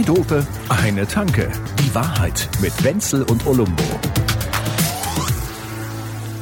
Zwei Dope, eine Tanke. Die Wahrheit mit Wenzel und Olumbo.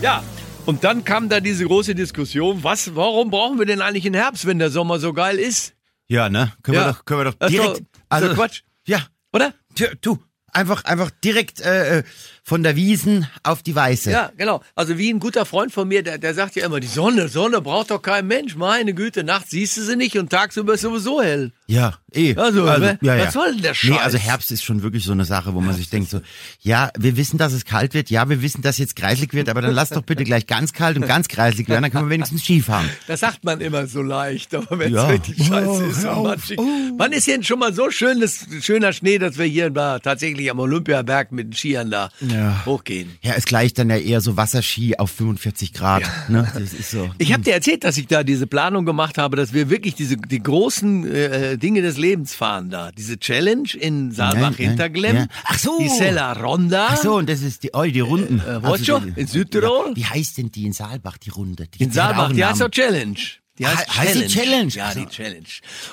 Ja, und dann kam da diese große Diskussion, was, warum brauchen wir denn eigentlich einen Herbst, wenn der Sommer so geil ist? Ja, ne? Können Ja. wir doch, können wir doch Das ist direkt. doch- ist doch Quatsch. Ja. Oder? Tja, Du, einfach, einfach direkt äh, äh, von der Wiesen auf die Weiße. Ja, genau. Also wie ein guter Freund von mir, der, der sagt ja immer, die Sonne, Sonne braucht doch kein Mensch. Meine Güte, nachts siehst du sie nicht und tagsüber ist sowieso hell. Ja, eh. Also, ne? ja, ja. was soll denn der Nee, Scheiß? also Herbst ist schon wirklich so eine Sache, wo man sich denkt so, ja, wir wissen, dass es kalt wird, ja, wir wissen, dass jetzt kreislig wird, aber dann lass doch bitte gleich ganz kalt und ganz kreislig werden, dann können wir wenigstens Skifahren. Das sagt man immer so leicht, aber wenn es Ja. richtig scheiße ist hör und auf. matschig. Wann ist denn schon mal so schönes, schöner Schnee, dass wir hier da tatsächlich am Olympiaberg mit den Skiern da Ja. Hochgehen? Ja, es gleicht dann ja eher so Wasserski auf 45 Grad, ne? Das ist so. Ich habe dir erzählt, dass ich da diese Planung gemacht habe, dass wir wirklich diese die großen äh, Dinge des Lebens fahren da. Diese Challenge in Nein, Saalbach-Hinterglemm. nein, ja. Ach so. Die Sella Ronda. Ach so, und das ist die, oh, die Runden. Äh, weißt du, die- in Südtirol? Ja, wie heißt denn die in Saalbach, die Runde? Die, In Saalbach, die heißt doch Challenge. Die heißt, He- heißt die Challenge? Ja, Also- die Challenge.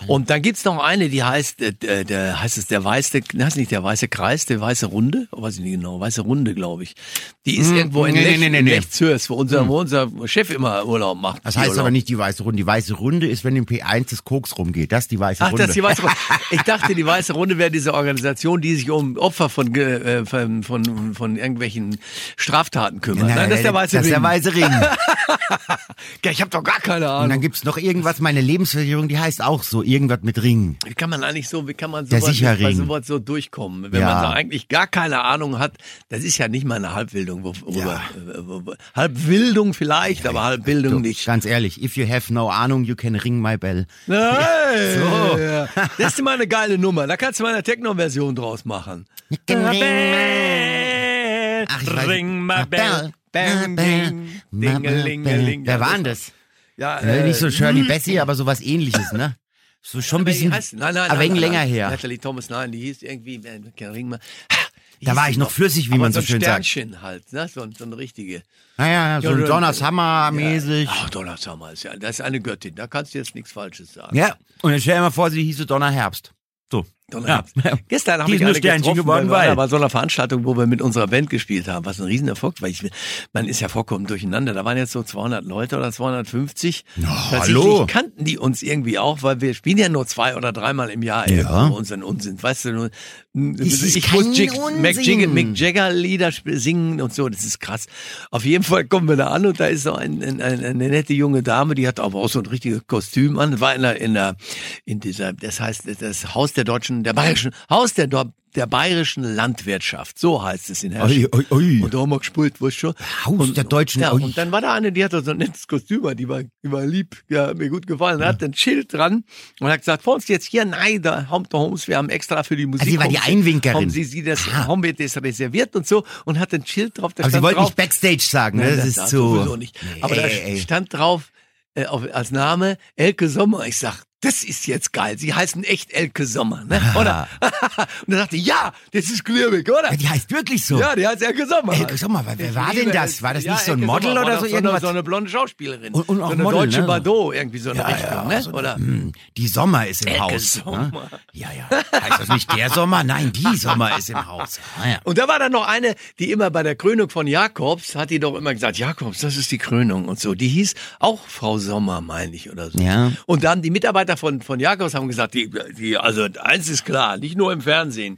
Und dann gibt's noch eine, die heißt, äh, der, heißt es der weiße, heißt nicht der weiße Kreis, der weiße Runde? Weiß ich nicht genau, weiße Runde, glaube ich. Die ist irgendwo in Hm, nee, Lech, nee, nee, nee. Lechzürs, wo unser, wo unser Chef immer Urlaub macht. Das heißt Urlaub. aber nicht die weiße Runde. Die weiße Runde ist, wenn im P1 das Koks rumgeht. Das ist die weiße Ach, Runde. das ist die weiße Runde. Ich dachte, die weiße Runde wäre diese Organisation, die sich um Opfer von, äh, von, von, von irgendwelchen Straftaten kümmert. Nein, das ist der weiße Das ist der Ring. weiße Ring. Ja, ich habe doch gar keine Ahnung. Gibt's noch irgendwas, meine Lebensversicherung, die heißt auch so, irgendwas mit Ring. Wie kann man eigentlich so, wie kann man sowas, bei sowas so durchkommen? Wenn Ja. man da eigentlich gar keine Ahnung hat, das ist ja nicht mal eine Halbwildung, wo- worüber, äh, wo- wo- Halbwildung vielleicht, aber Halbbildung Du, nicht. Ganz ehrlich, if you have no Ahnung, you can ring my bell. Nein, So. ja. Das ist mal eine geile Nummer. Da kannst du mal eine Techno-Version draus machen. Ach, ich weiß Ring nicht. my bell, bang, dingelingeling. Wer war denn das? Ja, Äh, nicht so äh, Shirley Bessie, aber sowas ähnliches, ne? So schon ein bisschen, heißt- nein, nein, wegen nein, länger her. Natalie Thomas, nein, die hieß irgendwie, äh, Ring mal. Da war ich noch flüssig, wie man so so schön ein sagt. Sternchen halt, ne? so, so eine richtige. Naja, so Ja, ein oder- Donna Summer mäßig. Ach, Donna Summer ist ja, das ist eine Göttin, da kannst du jetzt nichts Falsches sagen. Ja, und dann stell dir mal vor, sie hieße Donna Herbst. So. Ja. Herbst. Gestern habe Die ich ist nur alle Sternchen geworden, wir weil- da bei so einer Veranstaltung, wo wir mit unserer Band gespielt haben, was ein Riesenerfolg war. Ich, man ist ja vollkommen durcheinander. Da waren jetzt so 200 Leute oder 250. Tatsächlich hallo. kannten die uns irgendwie auch, weil wir spielen ja nur zwei oder dreimal im Jahr Ja. unseren Unsinn. Weißt du, nur, ist ich kein muss Jig. Mick, Jagger, Mick Jagger Lieder singen und so. Das ist krass. Auf jeden Fall kommen wir da an und da ist so ein, ein, eine nette junge Dame, die hat aber auch so ein richtiges Kostüm an. War in der, in der, in dieser, das heißt, das Haus der deutschen, der bayerischen, Haus der, der bayerischen Landwirtschaft. So heißt es in Herrsching. Und da haben wir gespielt, weißt du schon. Haus und, der deutschen- Ja, und dann war da eine, die hatte so ein nettes Kostüm, die war, die war lieb, ja, mir gut gefallen. Da hat ein Schild dran und hat gesagt, vor uns jetzt hier, nein, da haben wir uns, wir haben extra für die Musik. Also sie war die Einwinkerin. Haben sie, sie das, haben wir das reserviert und so und hat ein Schild drauf, Aber sie wollten drauf. nicht Backstage sagen, ne? Nein, Das, ist sowieso nicht. Aber da Ey, ey. stand drauf, äh, auf, als Name Elke Sommer. Ich sag, das ist jetzt geil. Sie heißen echt Elke Sommer, ne? Oder? und dann dachte ich, ja, das ist Glürbig, oder? Ja, die heißt wirklich so. Ja, die heißt Elke Sommer. Elke Sommer, wer- wer war denn das? War das ja, nicht so ein Elke Model Sommer oder so irgendwas? Eine, so eine blonde Schauspielerin. Und- und auch so eine Model, deutsche ne? Bardot, irgendwie so eine Ja, Richtung, ja, ne? so- Oder? Hm, Die Sommer ist im Elke Haus. Sommer. Ne? Ja, ja. Heißt das nicht der Sommer? Nein, die Sommer ist im Haus. Ah, ja. Und da war dann noch eine, die immer bei der Krönung von Jakobs, hat die doch immer gesagt, Jakobs, das ist die Krönung und so. Die hieß auch Frau Sommer, meine ich, oder so. Ja. Und dann die Mitarbeiter von, von Jakobs haben gesagt, die, die, also eins ist klar, nicht nur im Fernsehen.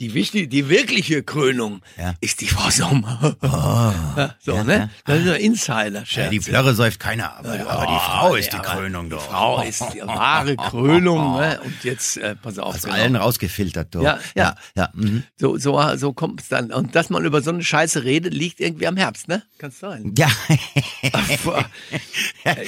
Die wichtige, die wirkliche Krönung Ja. ist die Frau Sommer. ja, so, Ja, ne? Das ist ein Insider-Scherz. Ja, die Flörre säuft keiner, aber, aber die Frau ist die Krönung Die doch. Frau ist die wahre Krönung, ne? Und jetzt, äh, pass auf. Aus genau. allen rausgefiltert, doch. Ja, ja. ja. mhm. So, so, so kommt es dann. Und dass man über so eine Scheiße redet, liegt irgendwie am Herbst, ne? Kann's sein. Ja.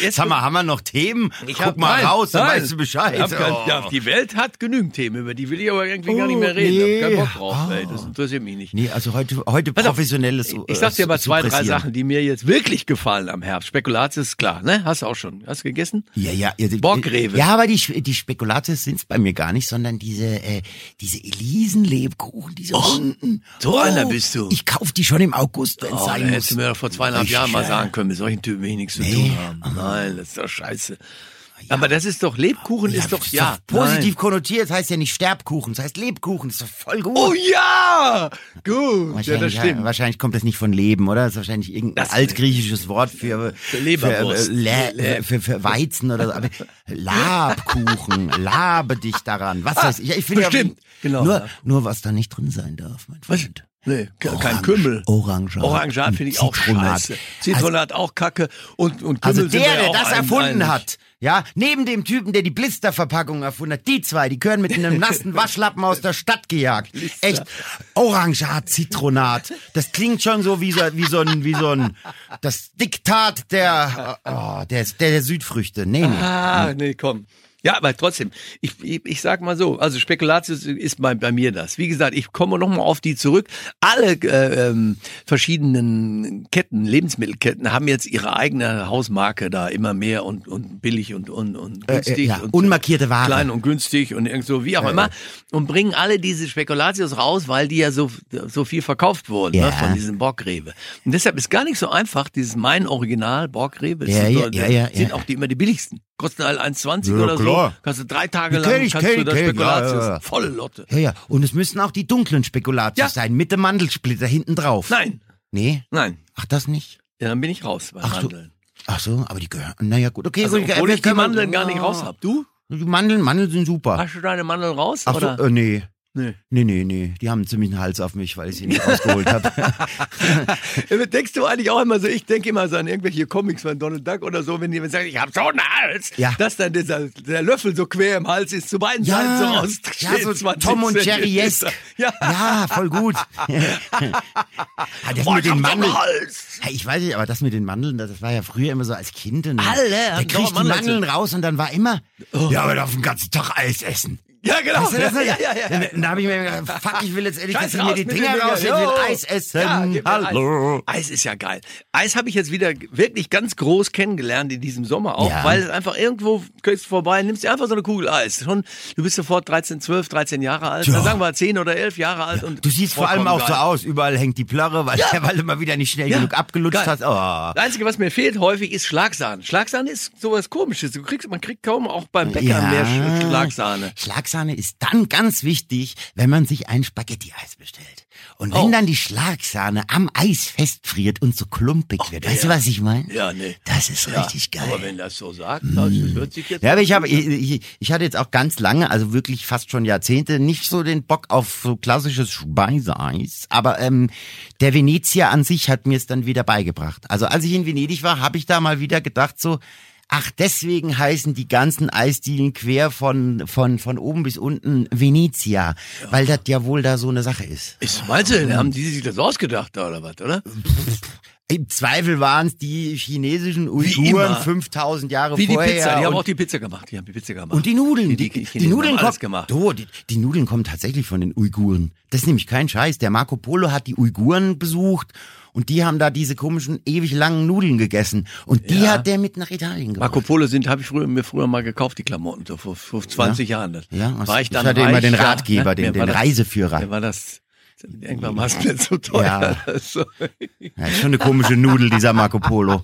Jetzt Sag mal, haben wir noch Themen? Guck hab- mal nein, raus, dann nein. weißt du Bescheid. Ich kein, Oh. ja, die Welt hat genügend Themen, über die will ich aber irgendwie gar nicht Oh, mehr reden. nee. Bock drauf, ey. Das interessiert mich nicht. Nee, also heute, heute Pass auf, professionelles Ich sag dir äh, mal zwei, drei. Sachen, die mir jetzt wirklich gefallen am Herbst. Spekulatius ist klar, ne? Hast du auch schon. Hast du gegessen? Ja, ja, ja. Borgrewe. Ja, aber die, die Spekulatius sind's bei mir gar nicht, sondern diese, äh, diese Elisenlebkuchen, diese runden. Oh, so einer bist du. Ich kauf die schon im August, wenn's Oh, sein hättest muss. du mir doch vor zweieinhalb Ich, Jahren mal sagen können, mit solchen Typen will ich nichts zu nee. tun haben. Nein, das ist doch scheiße. Aber das ist doch, Lebkuchen ist doch, ja. positiv nein. konnotiert, das heißt ja nicht Sterbkuchen, das heißt Lebkuchen, das ist doch voll gut. Oh ja! Gut, ja, das Wahrscheinlich, stimmt. wahrscheinlich kommt das nicht von Leben, oder? Das ist wahrscheinlich irgendein Das- altgriechisches Wort für, für, Leberwurst. äh, Lä- für, für Weizen oder so. Aber Labkuchen, labe dich daran. Was weiß ich? ich finde ja. Genau, nur, ja. nur was da nicht drin sein darf, mein Was? Nee, ke- kein Orange- Kümmel. Orangat. Orangat finde ich auch Zitronat. scheiße. Zitronat auch kacke. Und, und Kümmel Also der, der auch das ein- erfunden ein- hat, ja, neben dem Typen, der die Blisterverpackung erfunden hat, die zwei, die gehören mit einem nassen Waschlappen aus der Stadt gejagt. Echt, Orangat, Zitronat. Das klingt schon so wie so, wie so ein, wie so ein, das Diktat der, oh, der, der, der Südfrüchte. Nee, nee. Ah, nee, komm. Ja, aber trotzdem, ich, ich, ich sag mal so, also Spekulatius ist bei, bei mir das. Wie gesagt, ich komme nochmal auf die zurück. Alle äh, ähm, verschiedenen Ketten, Lebensmittelketten haben jetzt ihre eigene Hausmarke da immer mehr und, und billig und, und, und Äh, günstig. äh, ja, und unmarkierte Ware. Klein und günstig und irgend so, wie auch immer. Und bringen alle diese Spekulatius raus, weil die ja so, so viel verkauft wurden Ja. ne, von diesem Borgrewe. Und deshalb ist gar nicht so einfach, dieses mein Original Borgrewe, das Ja, sind, ja, so, ja, ja, sind auch die immer die billigsten. Kosten alle 1,20 Ja, oder klar. so. Kannst du drei Tage lang kenn ich, kannst kenn du das kenn Spekulatius. ja, ja. Volle Lotte. Ja, ja. Und es müssen auch die dunklen Spekulatius Ja. sein, mit dem Mandelsplitter hinten drauf. Nein, Nee? nein. Ach, das nicht? Ja, dann bin ich raus bei Ach so. Mandeln. Ach so, aber die gehören, naja, gut, okay. Also, gut, obwohl ich die Mandeln gar nicht raus hab. Du? Die Mandeln, Mandeln sind super. Hast du deine Mandeln raus? Ach oder? so, äh, nee. Nee. Nee, nee, nee. Die haben ziemlich einen Hals auf mich, weil ich sie nicht rausgeholt habe. Denkst du eigentlich auch immer so, ich denke immer so an irgendwelche Comics von Donald Duck oder so, wenn jemand sagt, ich habe so einen Hals, Ja. dass dann dieser, der Löffel so quer im Hals ist, zu beiden Seiten so ja, raussteht. ja, so 20 Tom und Zentimeter. Jerry-esk. Ja. ja, voll gut. ja, das Boah, mit den Mandeln. Hals. Ja, ich weiß nicht, aber das mit den Mandeln, das war ja früher immer so als Kind. Alle Der kriegt die Mandeln. Raus und dann war immer, ja, aber darf den ganzen Tag Eis essen. Ja, genau. Weißt du, das ja, ist- ja, ja, ja. Und Da habe ich mir gedacht, fuck, ich will jetzt Scheiß dass sie mir die Dinger raus, ich will. Eis essen. Ja, Hallo. Eis. Eis ist ja geil. Eis habe ich jetzt wieder wirklich ganz groß kennengelernt in diesem Sommer auch, Ja. weil es einfach irgendwo gehst du vorbei, nimmst dir einfach so eine Kugel Eis. Schon, du bist sofort 13, 12, 13 Jahre alt, Ja. dann sagen wir 10 oder 11 Jahre alt und Du siehst vor allem auch so geil. aus, überall hängt die Plörre, weil, weil du mal wieder nicht schnell Ja, genug abgelutscht geil. hast. Oh. Das Einzige, was mir fehlt häufig, ist Schlagsahne. Schlagsahne ist sowas komisches. Du kriegst, man kriegt kaum auch beim Bäcker mehr Sch- Schlagsahne. Schlagsahne ist dann ganz wichtig, wenn man sich ein Spaghetti-Eis bestellt. Und wenn Oh. dann die Schlagsahne am Eis festfriert und so klumpig wird, weißt du, was ich meine? Ja, nee. Das ist Ja, richtig geil. Aber wenn das so sagt, das hört sich jetzt. Ja, aber ich habe, ich, ich, ich hatte jetzt auch ganz lange, also wirklich fast schon Jahrzehnte, nicht so den Bock auf so klassisches Speiseeis. Aber ähm, der Venezia an sich hat mir es dann wieder beigebracht. Also als ich in Venedig war, habe ich da mal wieder gedacht so, ach deswegen heißen die ganzen Eisdielen quer von von von oben bis unten Venezia, weil das ja wohl da so eine Sache ist. Ist, meinst du, haben die sich das ausgedacht da oder was, oder? Im Zweifel waren es die chinesischen Uiguren immer. 5000 Jahre Wie die vorher. Pizza, die haben auch die Pizza gemacht. Die haben die Pizza gemacht. Und die Nudeln, Die- die, die die, Nudeln haben alles gemacht. Oh, die, die Nudeln kommen tatsächlich von den Uiguren. Das ist nämlich kein Scheiß. Der Marco Polo hat die Uiguren besucht und die haben da diese komischen ewig langen Nudeln gegessen und die Ja. hat der mit nach Italien gebracht. Marco Polo sind, habe ich früher, mir früher mal gekauft, die Klamotten, so vor, vor 20 Jahren. Das ja, war ich dann ich hatte immer den ja, Ratgeber, ne? den, den das- Reiseführer. Mir war das, irgendwann war es mir zu teuer. Ja, ist schon eine komische Nudel, dieser Marco Polo.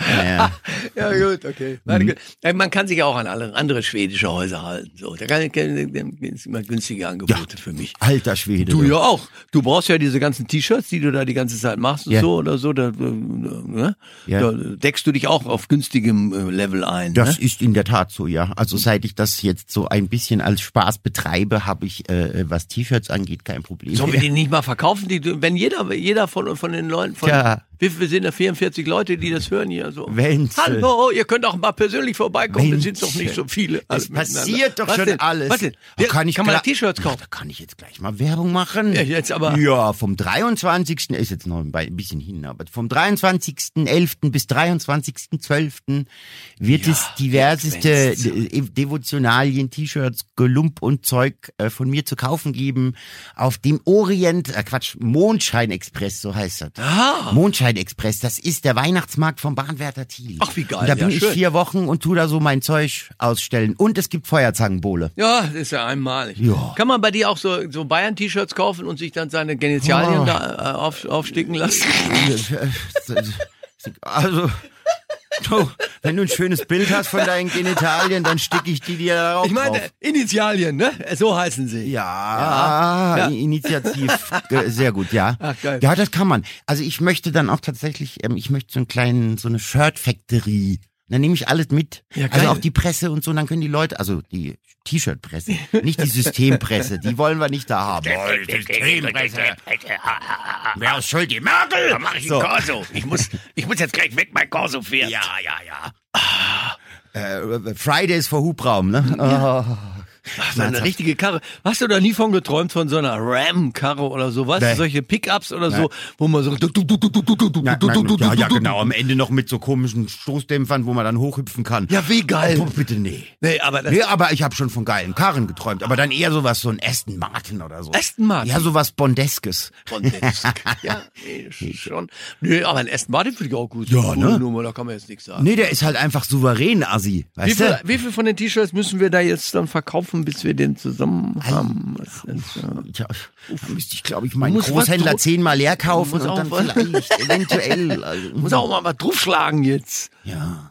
Ja. Ja, gut, okay. Warte, gut. Ja, Man kann sich ja auch an alle andere schwedische Häuser halten. So, da kann, kann, gibt's immer günstige Angebote für mich. Alter Schwede. Du ja auch. Du brauchst ja diese ganzen T-Shirts, die du da die ganze Zeit machst und Ja. so oder so. Da, äh, ne? Ja. da deckst du dich auch auf günstigem äh, Level ein. Das ne? ist in der Tat so, ja. Also seit ich das jetzt so ein bisschen als Spaß betreibe, habe ich, äh, was T-Shirts angeht, kein Problem. Sollen wir die nicht mal verkaufen? Die, wenn jeder, jeder von, von den Leuten, von, Ja. Wie viel sind da 44 Leute, die das hören hier so? Wenn's, äh, Hallo, ihr könnt auch mal persönlich vorbeikommen, wir Wenn's, sind doch nicht so viele. Es miteinander. passiert doch Was schon denn? alles. Was denn? Da Ja, kann ich kann man T-Shirts Ja, kaufen? Da kann ich jetzt gleich mal Werbung machen. Ja, jetzt aber- Ja, vom 23. ist jetzt noch ein bisschen hin, aber vom 23.11. bis 23.12. wird es diverseste Devotionalien, T-Shirts, Gelump und Zeug äh, von mir zu kaufen geben auf dem Orient, äh Quatsch, Mondschein-Express, so heißt das. Ah. Mondschein-Express, das ist der Weihnachtsmarkt vom Bahnwärter Thiel. Ach, wie geil, Und da bin ja, ich schön. vier Wochen und tu da so mein Zeug ausstellen. Und es gibt Feuerzangenbowle. Ja, das ist ja einmalig. Ja. Kann man bei dir auch so, so Bayern-T-Shirts kaufen und sich dann seine Genitalien Oh. da äh, auf, aufsticken lassen? Also, du, wenn du ein schönes Bild hast von deinen Genitalien, dann sticke ich die dir darauf Ich meine, drauf. Initialien, ne? So heißen sie. Ja, Ja. Initiativ, sehr gut, ja. Ach, geil. Ja, das kann man. Also ich möchte dann auch tatsächlich, ähm, ich möchte so einen kleinen, so eine Shirt Factory. Dann nehme ich alles mit. Ja, also auch die Presse und so, und dann können die Leute, also die T-Shirt-Presse, nicht die Systempresse, die wollen wir nicht da haben. Oh, die Systempresse. Wer ist schuld? Die Merkel! Da mach ich So. ein Corso. Ich muss, ich muss jetzt gleich weg, mein Corso fährt. Ja, ja, ja. Äh, Fridays for Hubraum, ne? Oh. Ach, so eine richtige Karre. Hast du da nie von geträumt von so einer Ram-Karre oder so? Weißt Nee. du, solche Pickups oder so, wo man so. Ja, genau. Am Ende noch mit so komischen Stoßdämpfern, wo man dann hochhüpfen kann. Ja, wie geil. Oh, bitte nee. Nee, aber Nee, aber ich habe schon von geilen Karren geträumt. Aber dann eher sowas, so ein Aston Martin oder so. Aston Martin? Ja, sowas Bondeskes. Von Desk. ja, nee, schon. Nee, aber ein Aston Martin finde ich auch gut. Ja, ne? Nummer, da kann man jetzt nichts sagen. Nee, der ist halt einfach souverän, Assi. Wie Weißt viel, du? wie viel von den T-Shirts müssen wir da jetzt dann verkaufen, bis wir den zusammen haben? Was ist, ja. Ja, da müsste ich, glaube ich, meinen Muss Großhändler zehnmal leer kaufen und dann vielleicht eventuell. Also, Muss auch mal was draufschlagen jetzt. ja.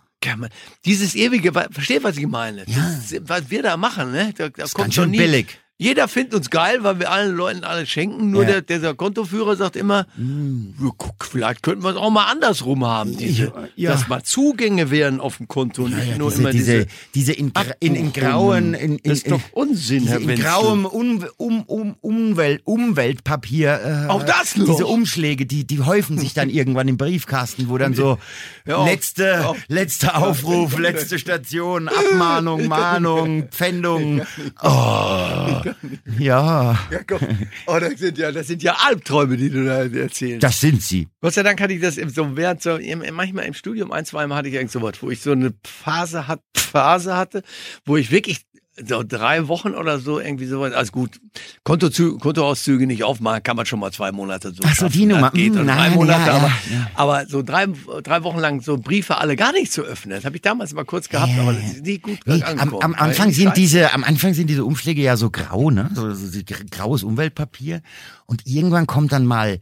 Dieses ewige, versteht, was ich meine? Das, was wir da machen, ne? Da, da kommt ganz schon billig. Jeder findet uns geil, weil wir allen Leuten alles schenken. Nur Ja. Mm. der, der Kontoführer sagt immer, ja, guck, vielleicht könnten wir es auch mal andersrum haben. Diese, Ja. Dass mal Zugänge wären auf dem Konto, nicht Ja, nur diese, immer diese, diese, in, in, in grauen, in, in, Das ist doch in- Unsinn, Herr in grauem um, um, um, Umwelt, Umweltpapier. Äh, Auch das noch? Diese Umschläge, die, die häufen sich dann irgendwann im Briefkasten, wo dann so letzte, auf. letzter Aufruf, letzte Station, Abmahnung, Mahnung, Pfändung. Oh, ja, Ja, komm. Oh, das sind ja, das sind ja Albträume, die du da erzählst. das sind sie. Gott sei Dank hatte ich das im- so während so im, manchmal im Studium ein, zwei Mal hatte ich irgend so was, wo ich so eine Phase hat, Phase hatte, wo ich wirklich so drei Wochen oder so irgendwie sowas, also gut, Kontozü Kontoauszüge nicht aufmachen, kann man schon mal zwei Monate so. Ach so, schaffen. die Nummer. Geht und drei nein, Monate, ja, aber, ja, ja. aber so drei, drei Wochen lang so Briefe alle gar nicht zu öffnen. Das habe ich damals mal kurz gehabt, aber das ist nie gut Nee, am, am Anfang sind diese, am Anfang sind diese Umschläge ja so grau, ne? So, so, so gr- graues Umweltpapier. Und irgendwann kommt dann mal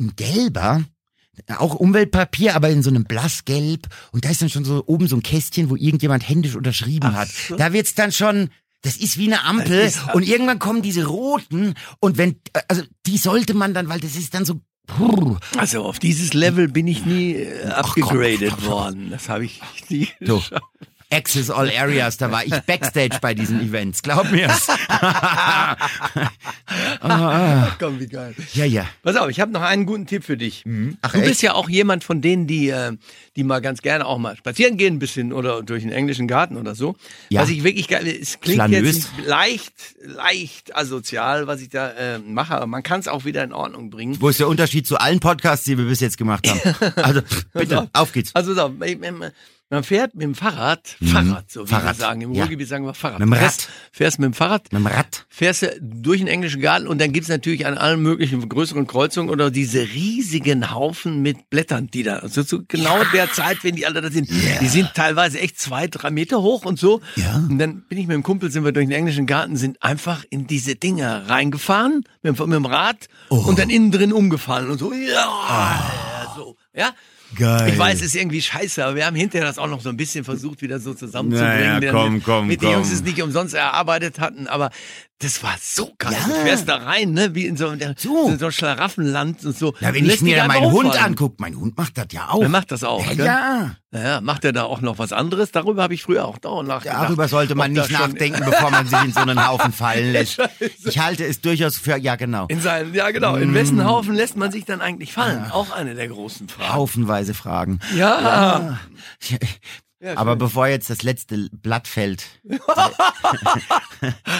ein gelber, auch Umweltpapier, aber in so einem Blassgelb. Und da ist dann schon so oben so ein Kästchen, wo irgendjemand händisch unterschrieben Ach hat. so. Da wird's dann schon, das ist wie eine Ampel. Und irgendwann kommen diese roten. Und wenn, also die sollte man dann, weil das ist dann so, puh, Also auf dieses Level bin ich nie äh, abgegradet worden. Das habe ich nie So. geschafft. Access All Areas, da war ich Backstage bei diesen Events, glaub mir's. Komm, wie geil. ja, ja. Pass auf, ich habe noch einen guten Tipp für dich. Ach, du echt? bist ja auch jemand von denen, die, äh, die mal ganz gerne auch mal spazieren gehen, ein bisschen oder durch den englischen Garten oder so. Ja. Was ich wirklich geil, es klingt Flanös. jetzt leicht, leicht asozial, was ich da äh, mache, aber man kann es auch wieder in Ordnung bringen. Wo ist der Unterschied zu allen Podcasts, die wir bis jetzt gemacht haben? Also, bitte, auf geht's. Also so, man fährt mit dem Fahrrad, Fahrrad, so wie Mhm. Fahrrad, wir sagen, im ja. Ruhrgebiet sagen wir Fahrrad. Mit dem Rad. Fährst, fährst mit dem Fahrrad, Mit dem Rad. fährst du durch den englischen Garten und dann gibt's natürlich an allen möglichen größeren Kreuzungen oder diese riesigen Haufen mit Blättern, die da, also zu genau der Zeit, wenn die alle da sind, die sind teilweise echt zwei, drei Meter hoch und so. Ja. Und dann bin ich mit dem Kumpel, sind wir durch den englischen Garten, sind einfach in diese Dinger reingefahren, mit, dem- mit dem Rad Oh. und dann innen drin umgefallen und so, ja, so, ja. Geil. Ich weiß, es ist irgendwie scheiße, aber wir haben hinterher das auch noch so ein bisschen versucht, wieder so zusammenzubringen. Naja, denn komm, mit, komm, den Jungs komm. es nicht umsonst erarbeitet hatten, aber das war so geil. Ja. Du fährst da rein, ne, wie in so, in So. so, so ein Schlaraffenland und so. Ja, wenn ich mir meinen Hund angucke, mein Hund macht das ja auch. Der macht das auch, ja, gell? ja. Naja, macht er da auch noch was anderes? Darüber habe ich früher auch dauernd nachgedacht. Darüber sollte man nicht nachdenken, bevor man sich in so einen Haufen fallen lässt. Ich halte es durchaus für, ja genau, In seinen, ja genau, Mm. in wessen Haufen lässt man sich dann eigentlich fallen? Auch eine der großen Fragen. haufenweise Fragen. Ja. Ja, Aber bevor jetzt das letzte Blatt fällt,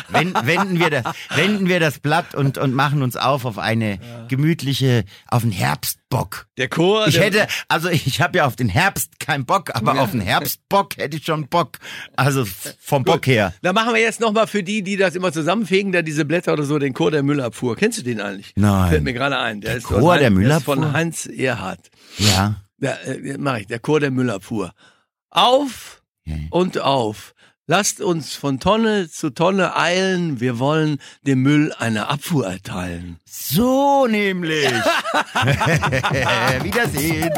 wenden, wir das, wenden wir das Blatt und, und machen uns auf auf eine gemütliche, auf einen Herbstbock. Der Chor. Ich der, hätte, also ich habe ja auf den Herbst keinen Bock, aber auf den Herbstbock hätte ich schon Bock. Also vom Bock her. Da machen wir jetzt nochmal für die, die das immer zusammenfegen, da diese Blätter oder so, den Chor der Müllabfuhr. Kennst du den eigentlich? Nein. Fällt mir gerade ein. Der, ist Chor von der Müllabfuhr? ist von Heinz Erhardt. Ja. Ja, äh, mach ich, der Chor der Müllabfuhr. Auf und auf. Lasst uns von Tonne zu Tonne eilen. Wir wollen dem Müll eine Abfuhr erteilen. So nämlich. Wiedersehen.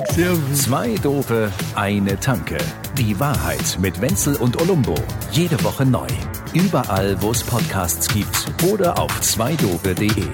Zwei Dope, eine Tanke. Die Wahrheit mit Wenzel und Olumbo. Jede Woche neu. Überall, wo es Podcasts gibt oder auf zweidope.de.